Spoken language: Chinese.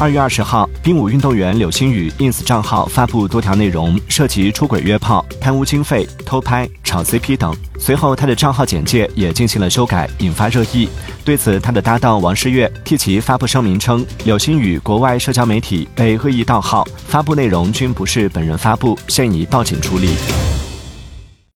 二月二十号，冰舞运动员柳星宇 ins 账号发布多条内容，涉及出轨约炮、贪污经费、偷拍、炒 CP 等。随后，他的账号简介也进行了修改，引发热议。对此，他的搭档王诗玥替其发布声明称，柳星宇国外社交媒体被恶意盗号，发布内容均不是本人发布，现已报警处理。